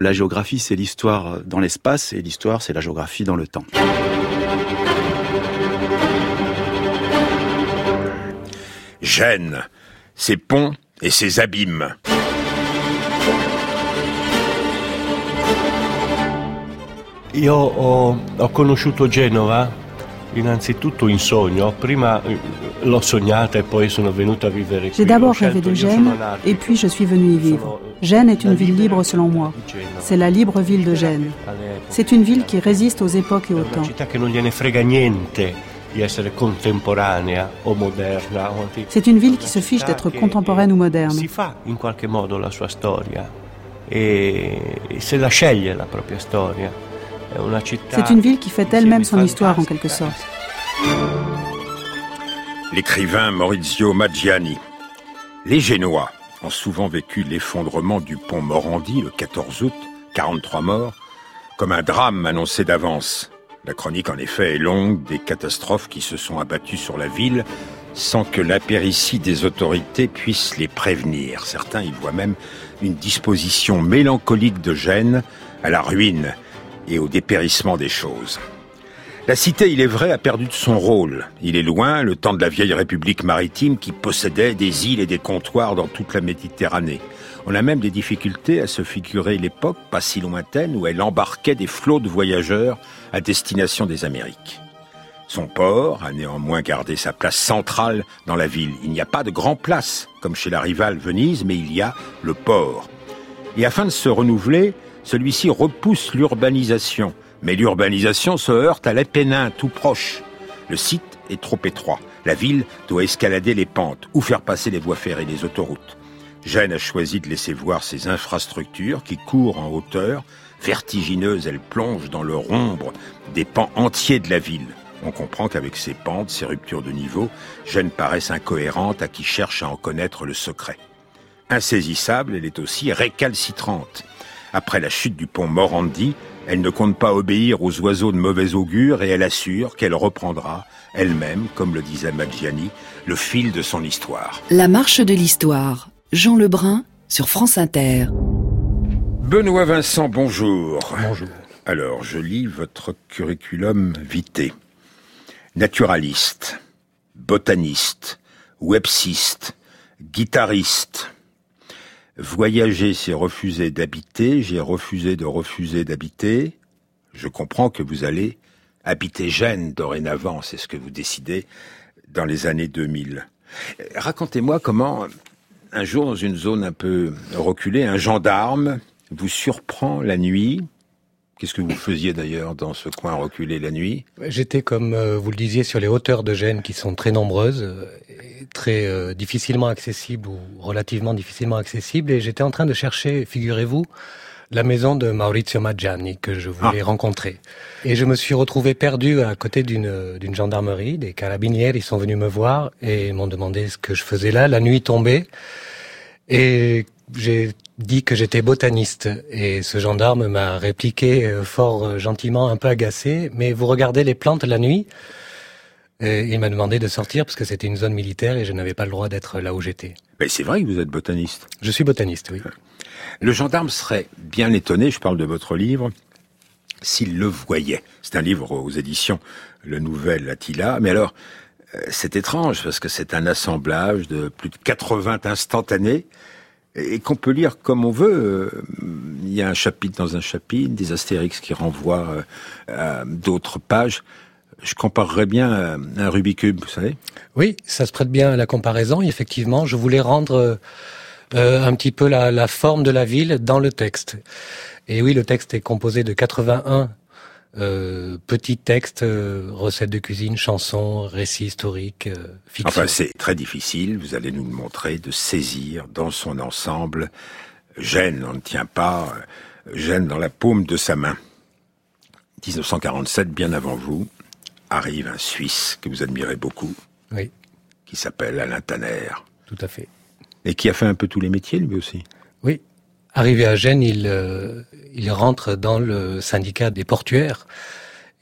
La géographie, c'est l'histoire dans l'espace et l'histoire, c'est la géographie dans le temps. Gênes, ses ponts et ses abîmes. Io ho, ho conosciuto Genova J'ai d'abord rêvé de Gênes et puis je suis venu y vivre. Gênes est une ville libre selon moi. C'est la libre ville de Gênes. C'est une ville qui résiste aux époques et aux temps. città che non gliene frega niente di essere contemporanea o moderna. o antica. C'est une ville qui se fiche d'être contemporaine ou eh, moderne. Si fa in qualche modo la sua storia e, e se la sceglie la propria storia. C'est une ville qui fait elle-même son histoire en quelque sorte. L'écrivain Maurizio Maggiani. Les Génois ont souvent vécu l'effondrement du pont Morandi le 14 août, 43 morts, comme un drame annoncé d'avance. La chronique en effet est longue des catastrophes qui se sont abattues sur la ville sans que l'impéritie des autorités puisse les prévenir. Certains y voient même une disposition mélancolique de Gênes à la ruine et au dépérissement des choses. La cité, il est vrai, a perdu de son rôle. Il est loin, le temps de la vieille république maritime qui possédait des îles et des comptoirs dans toute la Méditerranée. On a même des difficultés à se figurer l'époque, pas si lointaine, où elle embarquait des flots de voyageurs à destination des Amériques. Son port a néanmoins gardé sa place centrale dans la ville. Il n'y a pas de grand place, comme chez la rivale Venise, mais il y a le port. Et afin de se renouveler, celui-ci repousse l'urbanisation. Mais l'urbanisation se heurte à l'Apénin tout proche. Le site est trop étroit. La ville doit escalader les pentes ou faire passer les voies ferrées, les autoroutes. Gênes a choisi de laisser voir ses infrastructures qui courent en hauteur. Vertigineuses, elles plongent dans le ombre des pans entiers de la ville. On comprend qu'avec ces pentes, ces ruptures de niveau, Gênes paraissent incohérentes à qui cherche à en connaître le secret. Insaisissable, elle est aussi récalcitrante. Après la chute du pont Morandi, elle ne compte pas obéir aux oiseaux de mauvais augure et elle assure qu'elle reprendra, elle-même, comme le disait Maggiani, le fil de son histoire. La marche de l'histoire. Jean Lebrun sur France Inter. Benoît Vincent, bonjour. Bonjour. Alors, je lis votre curriculum vitae. Naturaliste, botaniste, websiste, guitariste. Voyager, c'est refuser d'habiter. J'ai refusé de refuser d'habiter. Je comprends que vous allez habiter Gênes dorénavant. C'est ce que vous décidez dans les années 2000. Euh, Racontez-moi comment, un jour, dans une zone un peu reculée, un gendarme vous surprend la nuit. Qu'est-ce que vous faisiez d'ailleurs dans ce coin reculé la nuit? J'étais, comme euh, vous le disiez, sur les hauteurs de Gênes qui sont très nombreuses, euh, et très euh, difficilement accessibles ou relativement difficilement accessibles. Et j'étais en train de chercher, figurez-vous, la maison de Maurizio Maggiani que je voulais rencontrer. Et je me suis retrouvé perdu à côté d'une d'une gendarmerie. Des carabiniers, ils sont venus me voir et m'ont demandé ce que je faisais là. La nuit tombée. Et j'ai dit que j'étais botaniste et ce gendarme m'a répliqué euh, fort euh, gentiment, un peu agacé, mais vous regardez les plantes la nuit? Et il m'a demandé de sortir parce que c'était une zone militaire et je n'avais pas le droit d'être là où j'étais. Mais c'est vrai que vous êtes botaniste. Je suis botaniste, oui. Le gendarme serait bien étonné, je parle de votre livre, s'il le voyait. C'est un livre aux éditions Le Nouvel Attila. Mais alors, euh, c'est étrange parce que c'est un assemblage de plus de 80 instantanés et qu'on peut lire comme on veut. Euh, Il y a un chapitre dans un chapitre, des astérix qui renvoient euh, à d'autres pages. Je comparerais bien à un Rubik's Cube, vous savez Oui, ça se prête bien à la comparaison. Effectivement, je voulais rendre euh, un petit peu la, la forme de la ville dans le texte. Et oui, le texte est composé de 81 euh, petits textes, euh, recettes de cuisine, chansons, récits historiques, euh, fiction. Enfin, c'est très difficile, vous allez nous le montrer, de saisir dans son ensemble Gênes, on ne tient pas Gênes dans la paume de sa main. 1947, bien avant vous, arrive un Suisse que vous admirez beaucoup, Oui, qui s'appelle Alain Tanner, tout à fait. et qui a fait un peu tous les métiers, lui aussi? Oui. Arrivé à Gênes, il, euh, il rentre dans le syndicat des portuaires.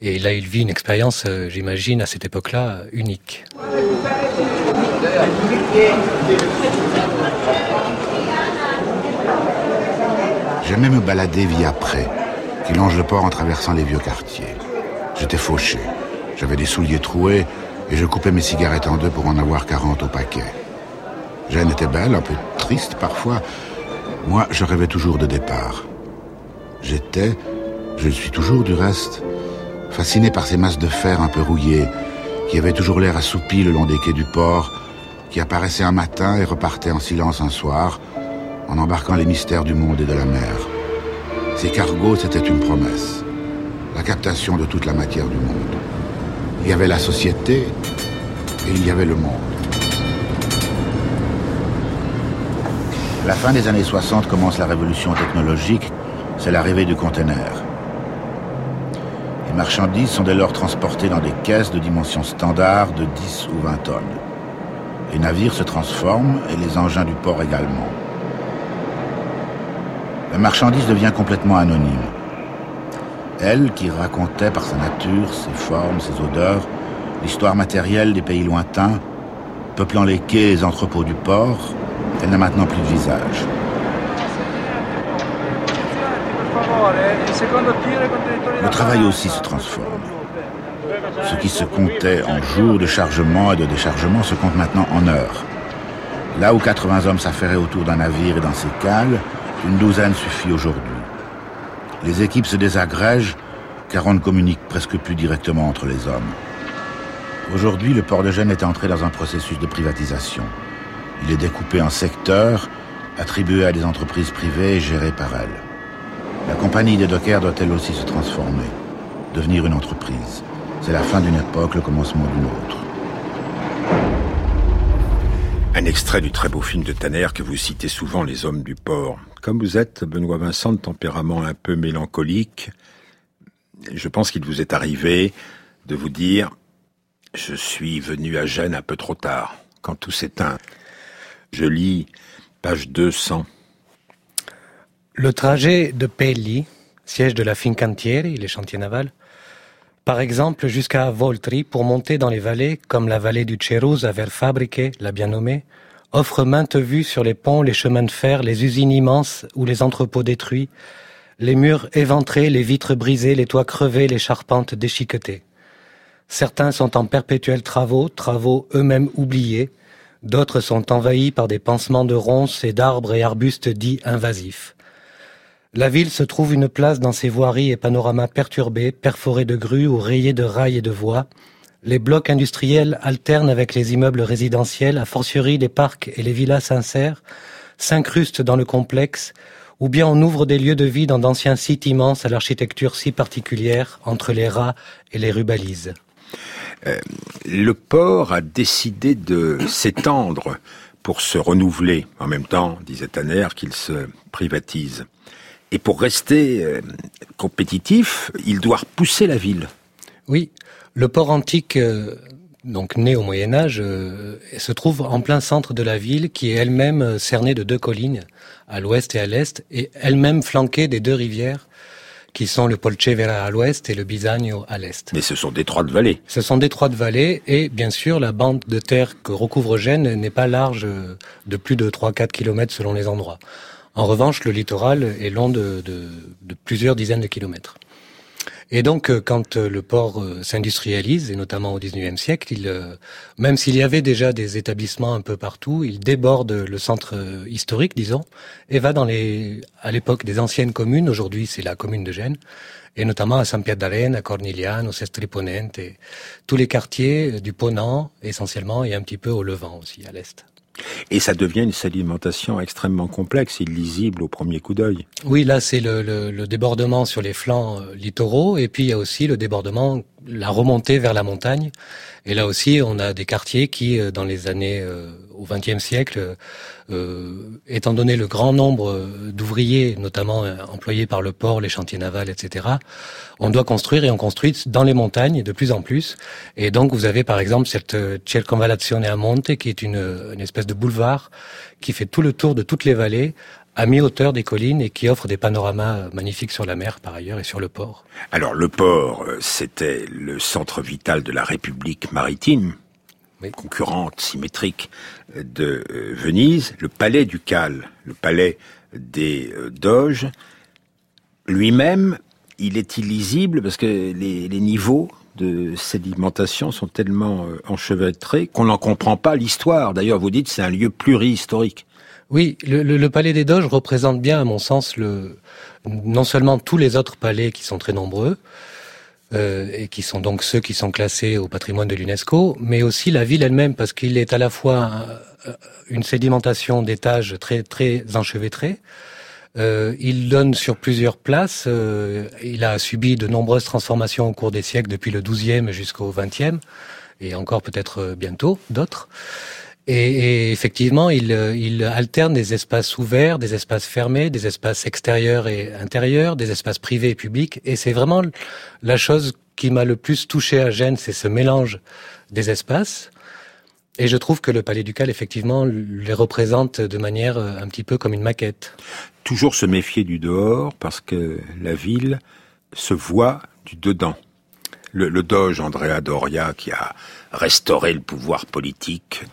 Et là, il vit une expérience, euh, j'imagine, à cette époque-là, unique. J'aimais me balader via Pré, qui longe le port en traversant les vieux quartiers. J'étais fauché. J'avais des souliers troués et je coupais mes cigarettes en deux pour en avoir 40 au paquet. Jeanne était belle, un peu triste parfois. Moi, je rêvais toujours de départ. J'étais, je le suis toujours du reste, fasciné par ces masses de fer un peu rouillées, qui avaient toujours l'air assoupis le long des quais du port, qui apparaissaient un matin et repartaient en silence un soir, en embarquant les mystères du monde et de la mer. Ces cargos, c'était une promesse, la captation de toute la matière du monde. Il y avait la société et il y avait le monde. La fin des années 60 commence la révolution technologique, c'est l'arrivée du conteneur. Les marchandises sont dès lors transportées dans des caisses de dimensions standard de 10 ou 20 tonnes. Les navires se transforment et les engins du port également. La marchandise devient complètement anonyme. Elle, qui racontait par sa nature, ses formes, ses odeurs, l'histoire matérielle des pays lointains, peuplant les quais et les entrepôts du port, elle n'a maintenant plus de visage. Le travail aussi se transforme. Ce qui se comptait en jours de chargement et de déchargement se compte maintenant en heures. Là où 80 hommes s'affairaient autour d'un navire et dans ses cales, une douzaine suffit aujourd'hui. Les équipes se désagrègent car on ne communique presque plus directement entre les hommes. Aujourd'hui, le port de Gênes est entré dans un processus de privatisation. Il est découpé en secteurs, attribués à des entreprises privées et gérées par elles. La compagnie des dockers doit elle aussi se transformer, devenir une entreprise. C'est la fin d'une époque, le commencement d'une autre. Un extrait du très beau film de Tanner que vous citez souvent, Les Hommes du Port. Comme vous êtes, Benoît Vincent, de tempérament un peu mélancolique, je pense qu'il vous est arrivé de vous dire Je suis venu à Gênes un peu trop tard, quand tout s'éteint. Je lis page 200. Le trajet de Pelli, siège de la Fincantieri, les chantiers navals, par exemple jusqu'à Voltri pour monter dans les vallées comme la vallée du Cerusa vers Fabrique, la bien nommée, offre maintes vues sur les ponts, les chemins de fer, les usines immenses ou les entrepôts détruits, les murs éventrés, les vitres brisées, les toits crevés, les charpentes déchiquetées. Certains sont en perpétuels travaux, travaux eux-mêmes oubliés, d'autres sont envahis par des pansements de ronces et d'arbres et arbustes dits invasifs. La ville se trouve une place dans ses voiries et panoramas perturbés, perforés de grues ou rayés de rails et de voies. Les blocs industriels alternent avec les immeubles résidentiels, a fortiori les parcs et les villas sincères, s'incrustent dans le complexe, ou bien on ouvre des lieux de vie dans d'anciens sites immenses à l'architecture si particulière entre les rats et les rubalises. Euh, le port a décidé de s'étendre pour se renouveler. En même temps, disait Tanner, qu'il se privatise. Et pour rester euh, compétitif, il doit repousser la ville. Oui, le port antique, euh, donc né au Moyen Âge, se trouve en plein centre de la ville, qui est elle-même cernée de deux collines, à l'ouest et à l'est, et elle-même flanquée des deux rivières qui sont le Polcevera à l'ouest et le Bisagno à l'est. Mais ce sont des trois de vallées. Ce sont des trois de vallées et bien sûr la bande de terre que recouvre Gênes n'est pas large de plus de 3-4 km selon les endroits. En revanche, le littoral est long de, plusieurs dizaines de kilomètres. Et donc, euh, quand euh, le port euh, s'industrialise, et notamment au XIXe siècle, il, même s'il y avait déjà des établissements un peu partout, il déborde le centre historique, disons, et va dans les, à l'époque des anciennes communes. Aujourd'hui, c'est la commune de Gênes, et notamment à San d'Arène, à Cornigliano, Sestriponente, et tous les quartiers du Ponant, essentiellement, et un petit peu au Levant aussi, à l'est. Et ça devient une sédimentation extrêmement complexe, illisible au premier coup d'œil. Oui, là c'est le, le, débordement sur les flancs euh, littoraux, et puis il y a aussi le débordement, la remontée vers la montagne. Et là aussi, on a des quartiers qui, euh, dans les années euh, au XXe siècle, euh, étant donné le grand nombre d'ouvriers, notamment employés par le port, les chantiers navals, etc., on doit construire et on construit dans les montagnes de plus en plus. Et donc, vous avez par exemple cette Circonvallazione a Monte, qui est une, espèce de boulevard qui fait tout le tour de toutes les vallées à mi-hauteur des collines et qui offre des panoramas magnifiques sur la mer par ailleurs et sur le port. Alors le port, euh, c'était le centre vital de la République maritime, concurrente, symétrique de euh, Venise, le palais ducal, le palais des euh, doges, lui-même, il est illisible parce que les, niveaux de sédimentation sont tellement euh, enchevêtrés qu'on n'en comprend pas l'histoire. D'ailleurs, vous dites c'est un lieu plurihistorique. Oui, le, palais des Doges représente bien, à mon sens, le, non seulement tous les autres palais qui sont très nombreux, euh, et qui sont donc ceux qui sont classés au patrimoine de l'UNESCO, mais aussi la ville elle-même, parce qu'il est à la fois euh, une sédimentation d'étages très très enchevêtrés, euh, il donne sur plusieurs places. Euh, il a subi de nombreuses transformations au cours des siècles, depuis le XIIe jusqu'au XXe, et encore peut-être euh, bientôt d'autres. Et, effectivement, il, il, alterne des espaces ouverts, des espaces fermés, des espaces extérieurs et intérieurs, des espaces privés et publics. Et c'est vraiment la chose qui m'a le plus touché à Gênes, c'est ce mélange des espaces. Et je trouve que le Palais Ducal, effectivement, les représente de manière un petit peu comme une maquette toujours se méfier du dehors parce que la ville se voit du dedans. Le, doge Andrea Doria, qui a restauré le pouvoir politique,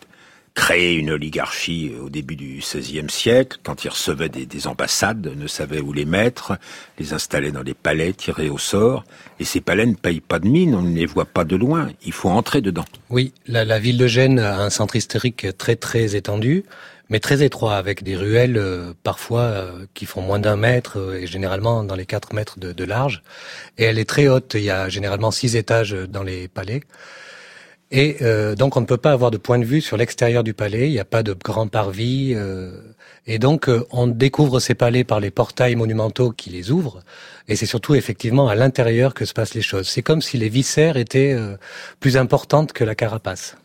créé une oligarchie au début du XVIe siècle, quand il recevait des, ambassades, ne savait où les mettre, les installait dans des palais tirés au sort, et ces palais ne payent pas de mine, on ne les voit pas de loin, il faut entrer dedans. Oui, la, ville de Gênes a un centre historique très très étendu, mais très étroit, avec des ruelles euh, parfois euh, qui font moins d'un mètre euh, et généralement dans les quatre mètres de, de, large. Et elle est très haute. Il y a généralement six étages dans les palais. Et donc on ne peut pas avoir de point de vue sur l'extérieur du palais. Il n'y a pas de grand parvis. et donc on découvre ces palais par les portails monumentaux qui les ouvrent. Et c'est surtout effectivement à l'intérieur que se passent les choses. C'est comme si les viscères étaient euh, plus importantes que la carapace.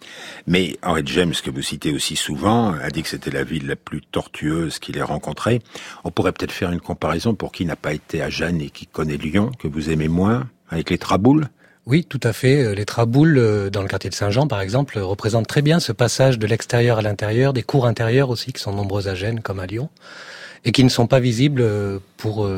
Mais Henry James, que vous citez aussi souvent, a dit que c'était la ville la plus tortueuse qu'il ait rencontrée. On pourrait peut-être faire une comparaison pour qui n'a pas été à Jeanne et qui connaît Lyon, que vous aimez moins, avec les Traboules? Oui, tout à fait. Euh, les traboules euh, dans le quartier de Saint-Jean, par exemple, représentent très bien ce passage de l'extérieur à l'intérieur, des cours intérieurs aussi, qui sont nombreux à Gênes comme à Lyon, et qui ne sont pas visibles pour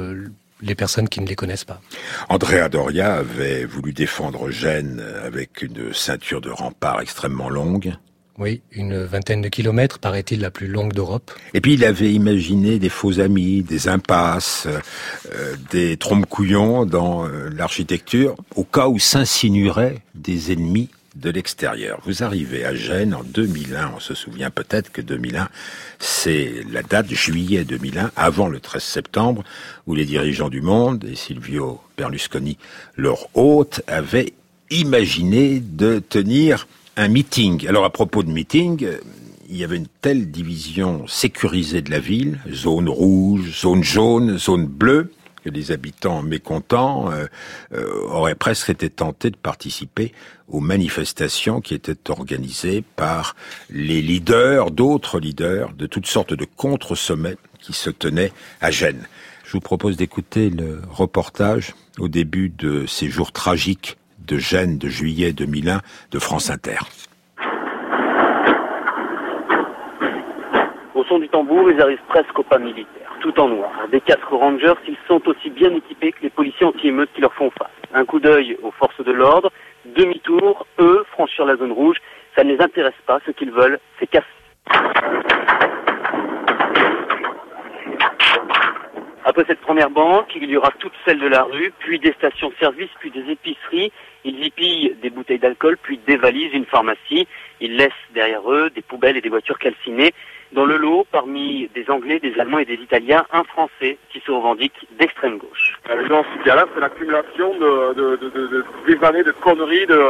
les personnes qui ne les connaissent pas. Andrea Doria avait voulu défendre Gênes avec une ceinture de remparts extrêmement longue. Oui, une vingtaine de kilomètres, paraît-il, la plus longue d'Europe. Et puis il avait imaginé des faux amis, des impasses, euh, des trompe-couillons dans euh, l'architecture, au cas où s'insinueraient des ennemis de l'extérieur. Vous arrivez à Gênes en 2001, on se souvient peut-être que 2001, c'est la date juillet 2001, avant le 13 septembre, où les dirigeants du monde, et Silvio Berlusconi, leur hôte, avaient imaginé de tenir un meeting. Alors à propos de meeting, euh, il y avait une telle division sécurisée de la ville, zone rouge, zone jaune, zone bleue, que les habitants mécontents euh, euh, auraient presque été tentés de participer aux manifestations qui étaient organisées par les leaders, d'autres leaders, de toutes sortes de contre-sommets qui se tenaient à Gênes. Je vous propose d'écouter le reportage au début de ces jours tragiques de Gênes de juillet 2001 de France Inter. Au son du tambour, ils arrivent presque au pas militaire tout en noir. Des casques Rangers, ils sont aussi bien équipés que les policiers anti-émeutes qui leur font face. Un coup d'œil aux forces de l'ordre, demi-tour, eux, franchir la zone rouge, ça ne les intéresse pas. Ce qu'ils veulent, c'est casser. Après cette première banque, il y aura toutes celles de la rue, puis des stations-service, puis des épiceries. Ils y pillent des bouteilles d'alcool, puis dévalisent une pharmacie. Ils laissent derrière eux des poubelles et des voitures calcinées. Dans le lot, parmi des Anglais, des Allemands et des Italiens, un Français qui se revendique d'extrême gauche. La violence qu'il y a là, c'est l'accumulation de, de, de, de, des années de conneries, de,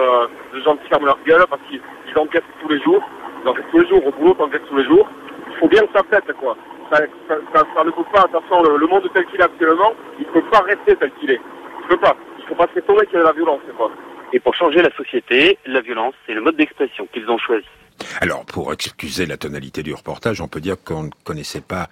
de gens qui ferment leur gueule parce qu'ils enquêtent tous les jours. Ils enquêtent tous les jours au boulot, ils enquêtent tous les jours. Il faut bien que ça pète, quoi. Ça, ça, ça, ne peut pas, de toute façon, le, monde tel qu'il est actuellement, il ne peut pas rester tel qu'il est. Il ne peut pas. Il ne faut pas s'étonner qu'il y ait de la violence, quoi. Et pour changer la société, la violence, c'est le mode d'expression qu'ils ont choisi. Alors, pour excuser la tonalité du reportage, on peut dire qu'on ne connaissait pas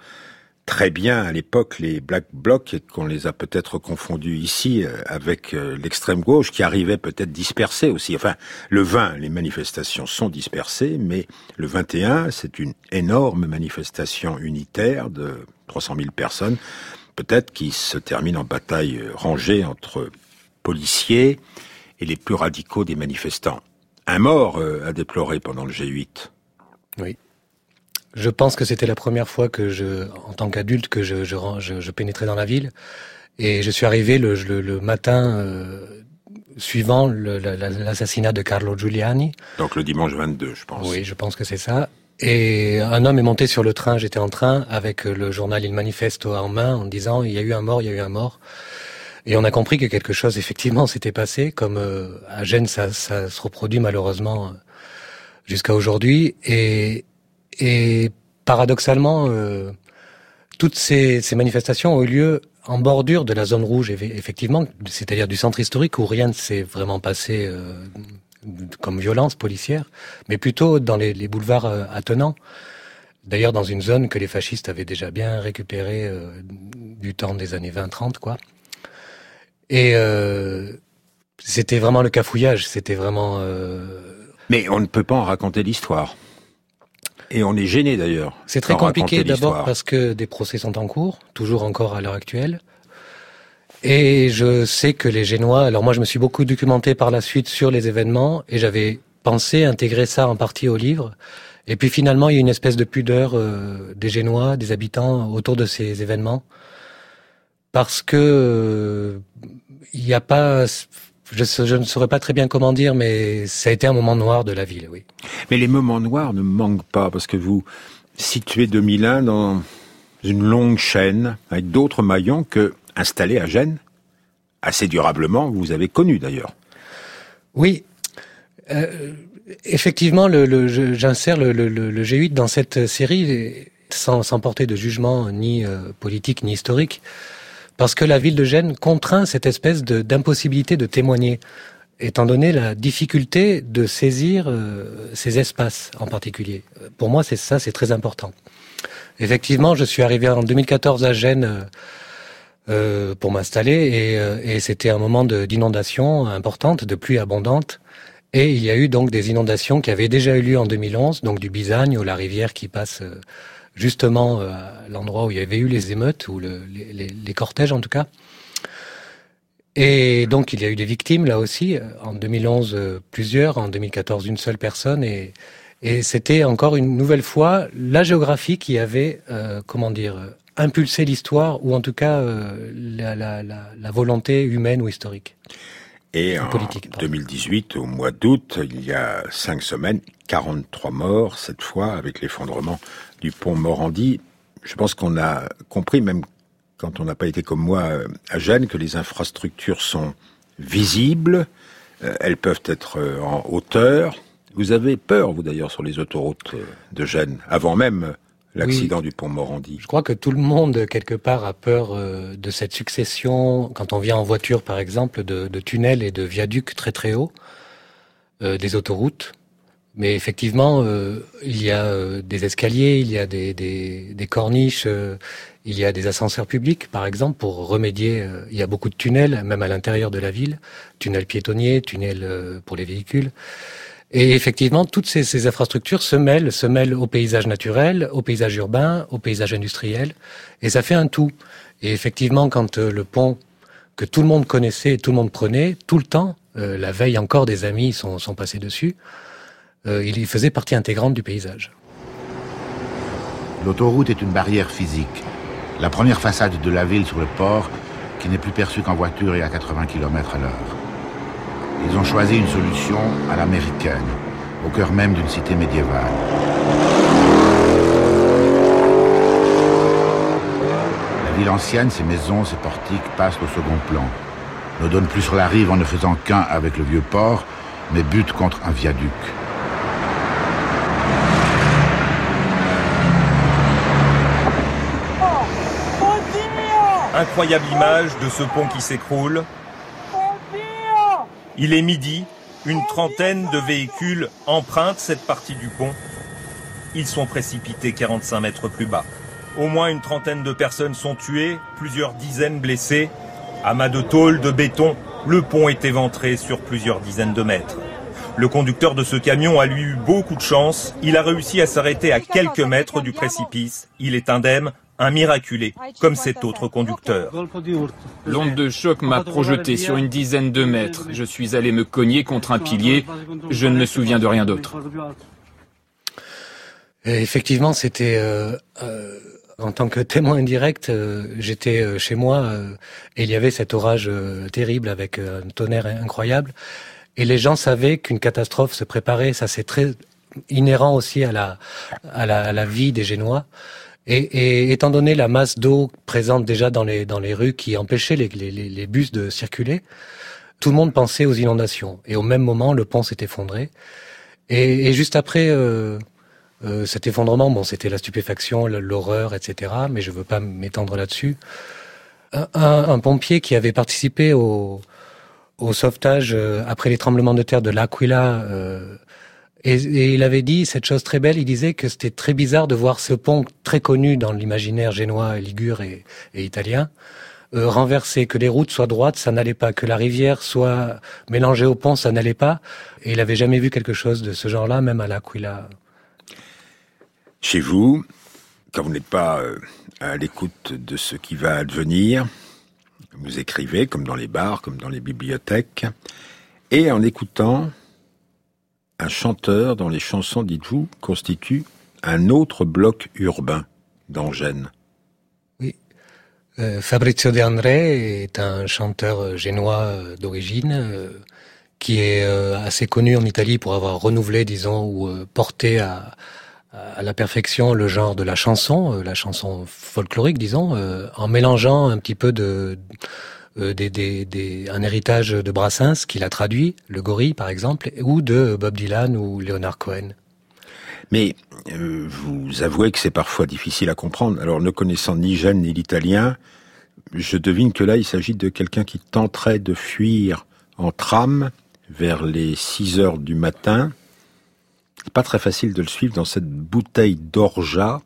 très bien à l'époque les Black Blocs et qu'on les a peut-être confondus ici euh, avec euh, l'extrême gauche qui arrivait peut-être dispersée aussi. Enfin, le 20, les manifestations sont dispersées, mais le 21, c'est une énorme manifestation unitaire de 300 000 personnes, peut-être qui se termine en bataille rangée entre policiers et les plus radicaux des manifestants un mort euh, à déplorer pendant le G8. Oui. Je pense que c'était la première fois que je, en tant qu'adulte, que je, je, je, pénétrais dans la ville. Et je suis arrivé le, le, matin euh, suivant l'assassinat de Carlo Giuliani. Donc le dimanche 22, je pense. Oui, je pense que c'est ça. Et un homme est monté sur le train, j'étais en train, avec le journal Il Manifesto en main, en disant il y a eu un mort, il y a eu un mort. Et on a compris que quelque chose effectivement s'était passé, comme euh, à Gênes ça, ça, se reproduit malheureusement jusqu'à aujourd'hui. Et, et paradoxalement, euh, toutes ces, manifestations ont eu lieu en bordure de la zone rouge, effectivement, c'est-à-dire du centre historique où rien ne s'est vraiment passé euh, comme violence policière, mais plutôt dans les, boulevards euh, attenants. D'ailleurs, dans une zone que les fascistes avaient déjà bien récupérée du temps des années 20-30, quoi. Et c'était vraiment le cafouillage, c'était vraiment... Mais on ne peut pas en raconter l'histoire. Et on est gêné d'ailleurs. C'est très compliqué d'abord parce que des procès sont en cours, toujours encore à l'heure actuelle. Et je sais que les Génois, alors moi je me suis beaucoup documenté par la suite sur les événements et j'avais pensé intégrer ça en partie au livre. Et puis finalement il y a une espèce de pudeur euh, des Génois, des habitants autour de ces événements. Parce que euh, il n'y a pas je, ne saurais pas très bien comment dire, mais ça a été un moment noir de la ville, oui. Mais les moments noirs ne manquent pas, parce que vous situez 2001 dans une longue chaîne, avec d'autres maillons que, installés à Gênes, assez durablement, vous avez connu d'ailleurs. Oui. Euh, effectivement, le, j'insère le, le, G8 dans cette série sans, sans porter de jugement ni euh, politique ni historique parce que la ville de Gênes contraint cette espèce d'impossibilité de, témoigner, étant donné la difficulté de saisir euh, ces espaces en particulier. Pour moi, c'est ça, c'est très important. Effectivement, je suis arrivé en 2014 à Gênes euh, euh pour m'installer et, euh, et c'était un moment d'inondation importante, de pluie abondante. Et il y a eu donc des inondations qui avaient déjà eu lieu en 2011, donc du Bisagne ou la rivière qui passe justement euh, à l'endroit où il y avait eu les émeutes, ou le, les, les, cortèges en tout cas. Et donc il y a eu des victimes là aussi. En 2011, euh, plusieurs. En 2014, une seule personne. Et, et c'était encore une nouvelle fois la géographie qui avait, euh, comment dire, impulsé l'histoire, ou en tout cas la, la, la, la, volonté humaine ou historique. Et en 2018, au mois d'août, il y a cinq semaines, 43 morts, cette fois avec l'effondrement du pont Morandi. Je pense qu'on a compris, même quand on n'a pas été comme moi euh, à Gênes, que les infrastructures sont visibles, euh, elles peuvent être euh, en hauteur. Vous avez peur, vous d'ailleurs, sur les autoroutes de Gênes, avant même l'accident du pont Morandi. Je crois que tout le monde, quelque part, a peur de cette succession, quand on vient en voiture, par exemple, de, de tunnels et de viaducs très très hauts, des autoroutes. Mais effectivement, euh, il y a euh, des escaliers, il y a des, des, des corniches, euh, il y a des ascenseurs publics, par exemple, pour remédier. il y a beaucoup de tunnels, même à l'intérieur de la ville, tunnels piétonniers, tunnels pour les véhicules. Et effectivement, toutes ces, ces, infrastructures se mêlent, se mêlent au paysage naturel, au paysage urbain, au paysage industriel, et ça fait un tout. Et effectivement, quand le pont que tout le monde connaissait, tout le monde prenait, tout le temps, la veille encore, des amis sont, sont passés dessus. Euh, il y faisait partie intégrante du paysage. L'autoroute est une barrière physique. La première façade de la ville sur le port, qui n'est plus perçue qu'en voiture et à 80 km à l'heure. Ils ont choisi une solution à l'américaine, au cœur même d'une cité médiévale. La ville ancienne, ses maisons, ses portiques passent au second plan. Ne donne plus sur la rive en ne faisant qu'un avec le vieux port, mais butent contre un viaduc. Incroyable image de ce pont qui s'écroule. Il est midi, une trentaine de véhicules empruntent cette partie du pont. Ils sont précipités 45 mètres plus bas. Au moins une trentaine de personnes sont tuées, plusieurs dizaines blessées. Amas de tôle, de béton, le pont est éventré sur plusieurs dizaines de mètres. Le conducteur de ce camion a lui eu beaucoup de chance. Il a réussi à s'arrêter à quelques mètres du précipice. Il est indemne, un miraculé, comme cet autre conducteur. L'onde de choc m'a projeté sur une dizaine de mètres. Je suis allé me cogner contre un pilier. Je ne me souviens de rien d'autre. Effectivement, c'était euh, euh, En tant que témoin indirect, euh, j'étais euh, chez moi euh, et il y avait cet orage terrible avec un tonnerre incroyable. Et les gens savaient qu'une catastrophe se préparait. Ça, c'est très inhérent aussi à la, à la, à la vie des Génois. Et, et, étant donné la masse d'eau présente déjà dans les, dans les rues qui empêchait les, les, les, bus de circuler, tout le monde pensait aux inondations. Et au même moment, le pont s'est effondré. Et, et, juste après euh, euh, cet effondrement, bon, c'était la stupéfaction, l'horreur, etc. Mais je veux pas m'étendre là-dessus. Un, un, pompier qui avait participé au, au sauvetage euh, après les tremblements de terre de l'Aquila, euh, et, il avait dit cette chose très belle. Il disait que c'était très bizarre de voir ce pont très connu dans l'imaginaire génois, ligure et, et italien. Euh, renversé, que les routes soient droites, ça n'allait pas, que la rivière soit mélangée au pont, ça n'allait pas. Et il avait jamais vu quelque chose de ce genre-là, même à l'Aquila. Chez vous, quand vous n'êtes pas euh, à l'écoute de ce qui va advenir, vous écrivez comme dans les bars, comme dans les bibliothèques, et en écoutant un chanteur dont les chansons, dites-vous, constituent un autre bloc urbain dans Gênes. Oui. Euh, Fabrizio De André est un chanteur génois d'origine qui est assez connu en Italie pour avoir renouvelé, disons, ou porté à, la perfection le genre de la chanson, euh, la chanson folklorique, disons, euh, en mélangeant un petit peu de, euh, des, des, des, un héritage de Brassens qu'il a traduit, le gorille par exemple, ou de Bob Dylan ou Leonard Cohen. Mais vous avouez que c'est parfois difficile à comprendre. Alors ne connaissant ni Gênes ni l'italien, je devine que là il s'agit de quelqu'un qui tenterait de fuir en tram vers les 6 heures du matin, pas très facile de le suivre dans cette bouteille d'orgeat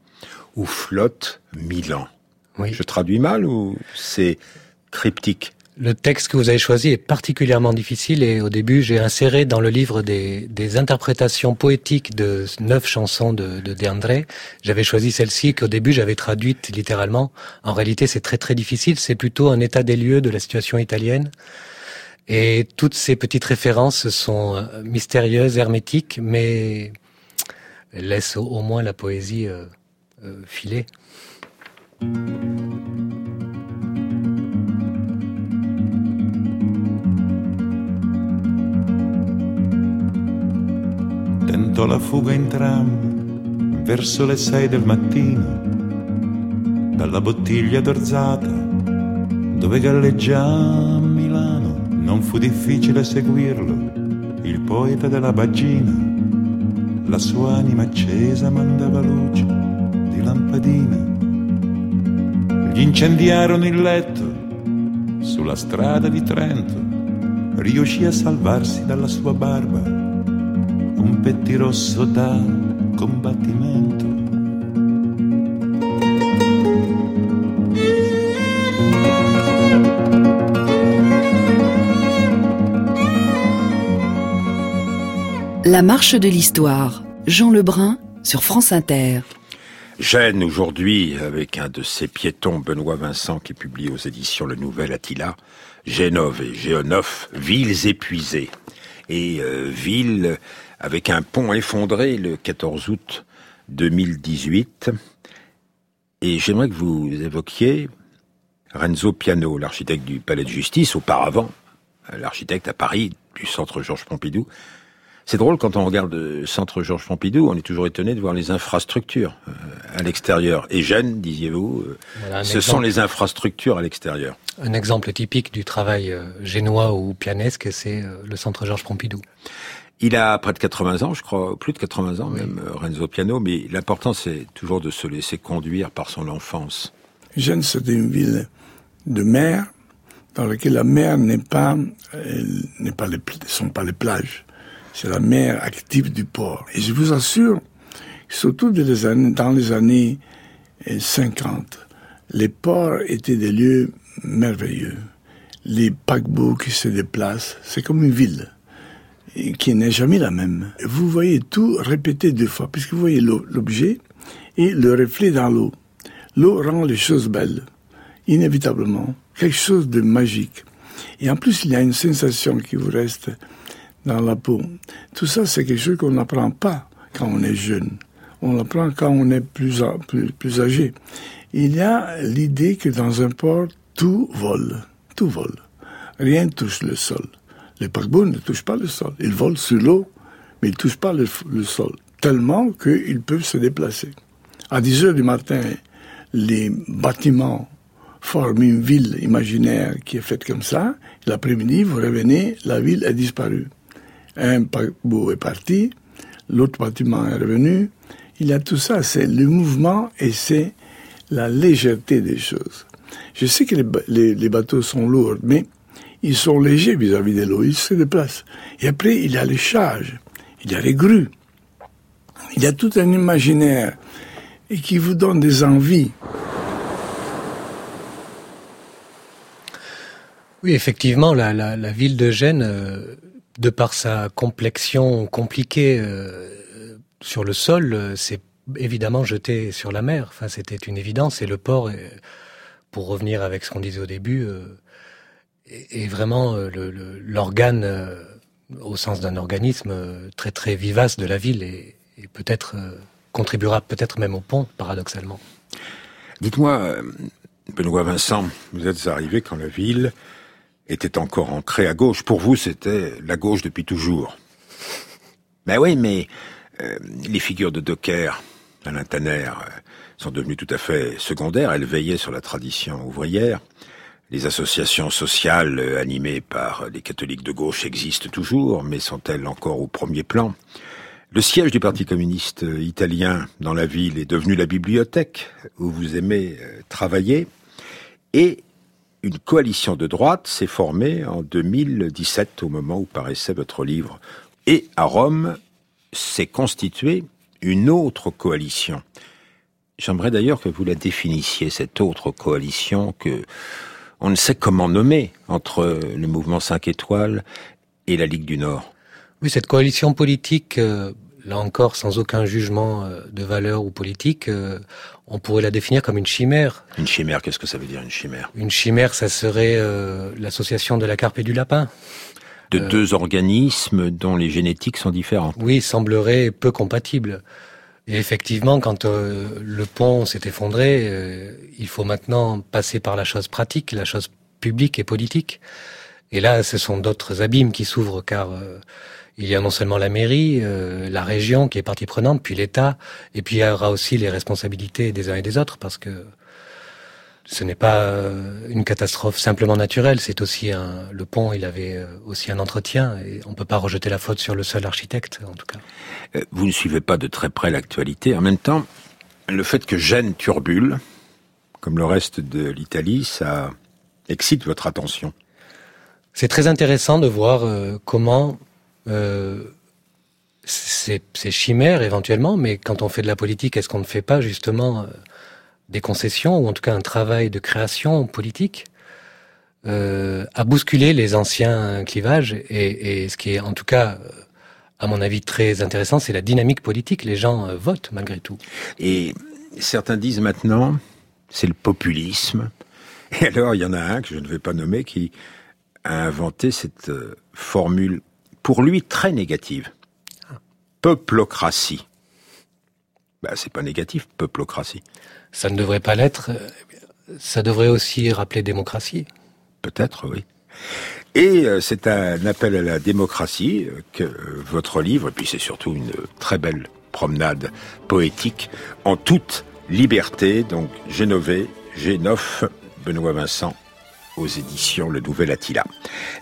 où flotte Milan. Oui. Je traduis mal ou c'est cryptique le texte que vous avez choisi est particulièrement difficile et au début j'ai inséré dans le livre des, interprétations poétiques de neuf chansons de, de De J'avais choisi celle-ci qu'au début j'avais traduite littéralement. En réalité c'est très très difficile, c'est plutôt un état des lieux de la situation italienne. Et toutes ces petites références sont euh, mystérieuses, hermétiques, mais laissent au, moins la poésie euh, euh, filer. Tentò la fuga in tram verso le sei del mattino dalla bottiglia d'orzata dove galleggia Milano. Non fu difficile seguirlo, il poeta della bagina, la sua anima accesa mandava luce di lampadina. Gli incendiarono il letto sulla strada di Trento, riuscì a salvarsi dalla sua barba da combattimento La marche de l'histoire. Jean Lebrun sur France Inter. Gênes aujourd'hui avec un de ses piétons, Benoît Vincent, qui publie aux éditions Le Nouvel Attila, Génove et Géonov, villes épuisées. Et euh, villes avec un pont effondré le 14 août 2018. Et j'aimerais que vous évoquiez Renzo Piano, l'architecte du Palais de Justice, auparavant l'architecte à Paris du Centre Georges Pompidou, c'est drôle quand on regarde le centre Georges Pompidou, on est toujours étonné de voir les infrastructures euh, à l'extérieur. Et Gênes, disiez-vous, euh, ce sont les infrastructures à l'extérieur. Un exemple typique du travail euh, génois ou pianesque, c'est le centre Georges Pompidou. Il a près de 80 ans, je crois, plus de 80 ans même, Renzo Piano, mais l'important c'est toujours de se laisser conduire par son enfance. Gênes, c'est une ville de mer dans laquelle la mer n'est pas, n'est pas les, sont pas les plages c'est la mer active du port. Et je vous assure, surtout dans les années, dans les années 50, les ports étaient des lieux merveilleux. Les paquebots qui se déplacent, c'est comme une ville qui n'est jamais la même. Vous voyez tout répété deux fois, puisque vous voyez l'objet et le reflet dans l'eau. L'eau rend les choses belles, inévitablement, quelque chose de magique. Et en plus, il y a une sensation qui vous reste dans la peau. Tout ça, c'est quelque chose qu'on n'apprend pas quand on est jeune. On l'apprend quand on est plus, plus, plus âgé. il y a l'idée que dans un port, tout vole, tout vole. Rien touche le sol. Les paquebots ne touchent pas le sol. Ils volent sur l'eau, mais ils ne touchent pas le, sol. Tellement qu'ils peuvent se déplacer. À 10 heures du matin, les bâtiments forment une ville imaginaire qui est faite comme ça. L'après-midi, vous revenez, la ville est disparue. Un paquebot est parti, l'autre bâtiment est revenu. Il y a tout ça, c'est le mouvement et c'est la légèreté des choses. Je sais que les, bateaux sont lourds, mais ils sont légers vis-à-vis de l'eau, ils se déplacent. Et après, il y a les charges, il y a les grues, il y a tout un imaginaire et qui vous donne des envies. Oui, effectivement, la, ville de Gênes, euh, de par sa complexion compliquée euh, sur le sol, euh, s'est évidemment jeté sur la mer. Enfin, c'était une évidence. Et le port, pour revenir avec ce qu'on disait au début, est vraiment l'organe, au sens d'un organisme très très vivace de la ville et, peut-être contribuera peut-être même au pont, paradoxalement. Dites-moi, Benoît Vincent, vous êtes arrivé quand la ville était encore ancré à gauche. Pour vous, c'était la gauche depuis toujours. Ben oui, mais euh, les figures de Docker, Alain Tanner, euh, sont devenues tout à fait secondaires. Elles veillaient sur la tradition ouvrière. Les associations sociales euh, animées par les catholiques de gauche existent toujours, mais sont-elles encore au premier plan? Le siège du Parti communiste italien dans la ville est devenu la bibliothèque où vous aimez travailler. Et une coalition de droite s'est formée en 2017, au moment où paraissait votre livre. Et à Rome s'est constituée une autre coalition. J'aimerais d'ailleurs que vous la définissiez, cette autre coalition que on ne sait comment nommer entre le mouvement 5 étoiles et la Ligue du Nord. Oui, cette coalition politique, euh, là encore sans aucun jugement euh, de valeur ou politique, euh, on pourrait la définir comme une chimère. Une chimère, qu'est-ce que ça veut dire une chimère? Une chimère, ça serait l'association de la carpe et du lapin. De deux organismes dont les génétiques sont différentes. Oui, semblerait peu compatibles. Et effectivement, quand le pont s'est effondré, il faut maintenant passer par la chose pratique, la chose publique et politique. Et là, ce sont d'autres abîmes qui s'ouvrent, car il y a non seulement la mairie, euh, la région qui est partie prenante, puis l'État, et puis il y aura aussi les responsabilités des uns et des autres, parce que ce n'est pas euh, une catastrophe simplement naturelle, c'est aussi un, le pont, il avait euh, aussi un entretien, et on peut pas rejeter la faute sur le seul architecte, en tout cas. Vous ne suivez pas de très près l'actualité. En même temps, le fait que Gênes turbule, comme le reste de l'Italie, ça excite votre attention. C'est très intéressant de voir comment euh, c'est chimère éventuellement, mais quand on fait de la politique, est-ce qu'on ne fait pas justement euh, des concessions, ou en tout cas un travail de création politique euh, à bousculer les anciens clivages et, ce qui est en tout cas, à mon avis, très intéressant, c'est la dynamique politique. Les gens votent malgré tout. Et certains disent maintenant, c'est le populisme. Et alors, il y en a un que je ne vais pas nommer qui a inventé cette formule pour lui très négative. Peuplocratie. Ben, c'est pas négatif, peuplocratie. Ça ne devrait pas l'être. Ça devrait aussi rappeler démocratie. Peut-être, oui. Et euh, c'est un appel à la démocratie euh, que euh, votre livre, et puis c'est surtout une très belle promenade poétique en toute liberté. Donc Génové, G9, Benoît Vincent, aux éditions Le Nouvel Attila.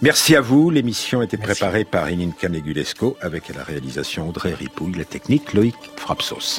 Merci à vous. L'émission était préparée par Inine Canegulesco avec la réalisation Audrey Ripouille, la technique Loïc Frapsos.